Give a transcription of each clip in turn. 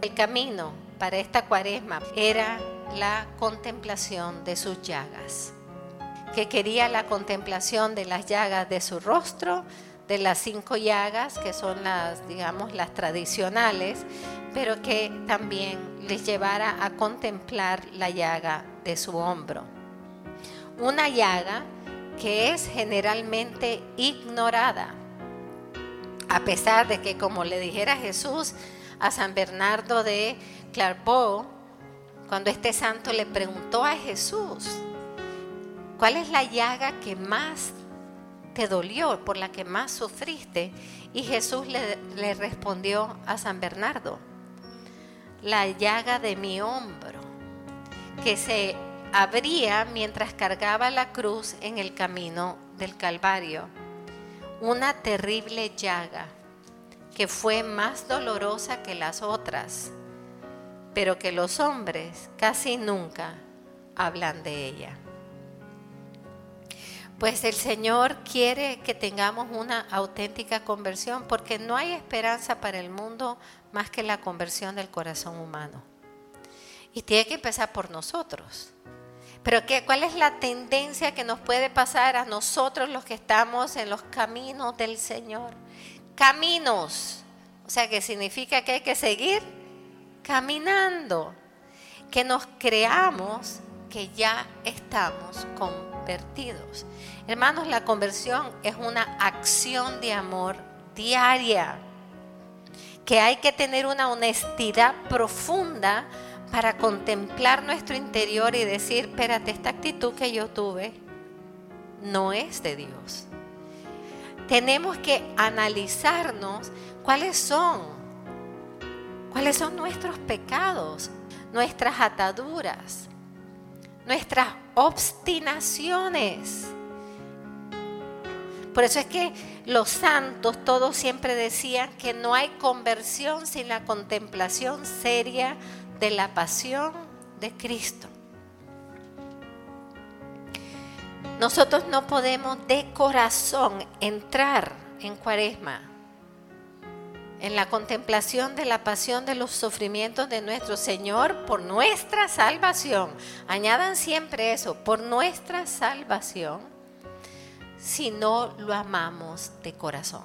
El camino para esta cuaresma era la contemplación de sus llagas, que quería la contemplación de las llagas de su rostro, de las cinco llagas, que son las, digamos, las tradicionales, pero que también les llevara a contemplar la llaga de su hombro. Una llaga que es generalmente ignorada, a pesar de que, como le dijera Jesús a San Bernardo de Clairvaux, cuando este santo le preguntó a Jesús, ¿cuál es la llaga que más te dolió, por la que más sufriste? Y Jesús le, le respondió a San Bernardo, la llaga de mi hombro, que se abría mientras cargaba la cruz en el camino del Calvario. Una terrible llaga que fue más dolorosa que las otras, pero que los hombres casi nunca hablan de ella. Pues el Señor quiere que tengamos una auténtica conversión porque no hay esperanza para el mundo más que la conversión del corazón humano. Y tiene que empezar por nosotros. Pero ¿qué, ¿cuál es la tendencia que nos puede pasar a nosotros los que estamos en los caminos del Señor? Caminos. O sea, que significa que hay que seguir caminando. Que nos creamos que ya estamos convertidos. Hermanos, la conversión es una acción de amor diaria. Que hay que tener una honestidad profunda para contemplar nuestro interior y decir, espérate, esta actitud que yo tuve no es de Dios. Tenemos que analizarnos cuáles son, cuáles son nuestros pecados, nuestras ataduras, nuestras obstinaciones. Por eso es que los santos todos siempre decían que no hay conversión sin la contemplación seria de la pasión de Cristo. Nosotros no podemos de corazón entrar en cuaresma, en la contemplación de la pasión de los sufrimientos de nuestro Señor por nuestra salvación. Añadan siempre eso, por nuestra salvación, si no lo amamos de corazón.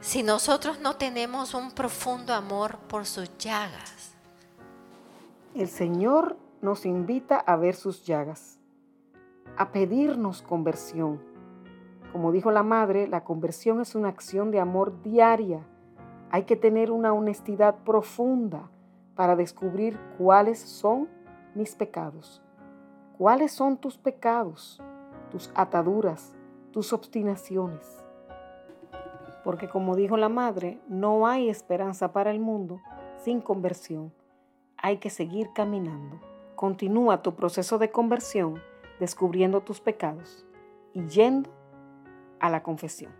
Si nosotros no tenemos un profundo amor por sus llagas. El Señor nos invita a ver sus llagas, a pedirnos conversión. Como dijo la madre, la conversión es una acción de amor diaria. Hay que tener una honestidad profunda para descubrir cuáles son mis pecados. ¿Cuáles son tus pecados, tus ataduras, tus obstinaciones? porque como dijo la madre, no hay esperanza para el mundo sin conversión. Hay que seguir caminando. Continúa tu proceso de conversión descubriendo tus pecados y yendo a la confesión.